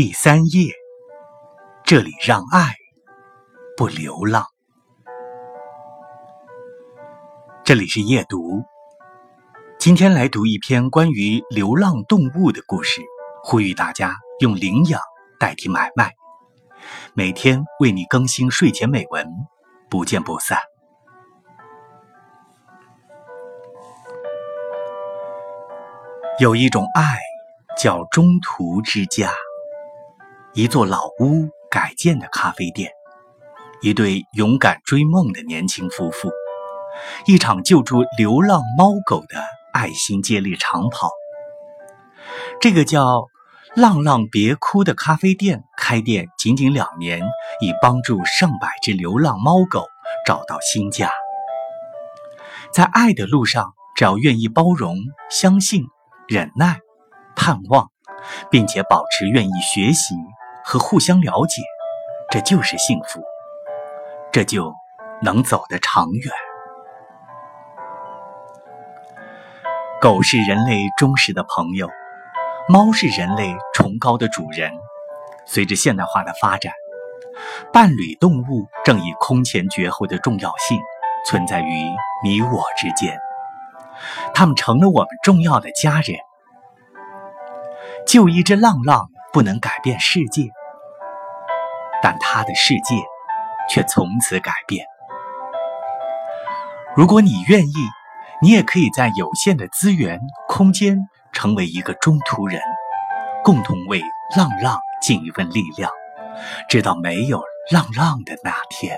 第三页，这里让爱不流浪。这里是夜读，今天来读一篇关于流浪动物的故事，呼吁大家用领养代替买卖。每天为你更新睡前美文，不见不散。有一种爱，叫中途之家。一座老屋改建的咖啡店，一对勇敢追梦的年轻夫妇，一场救助流浪猫狗的爱心接力长跑。这个叫“浪浪别哭”的咖啡店开店仅仅两年，已帮助上百只流浪猫狗找到新家。在爱的路上，只要愿意包容、相信。忍耐、盼望，并且保持愿意学习和互相了解，这就是幸福，这就能走得长远。狗是人类忠实的朋友，猫是人类崇高的主人。随着现代化的发展，伴侣动物正以空前绝后的重要性存在于你我之间。它们成了我们重要的家人。就一只浪浪不能改变世界，但他的世界却从此改变。如果你愿意，你也可以在有限的资源空间成为一个中途人，共同为浪浪尽一份力量，直到没有浪浪的那天。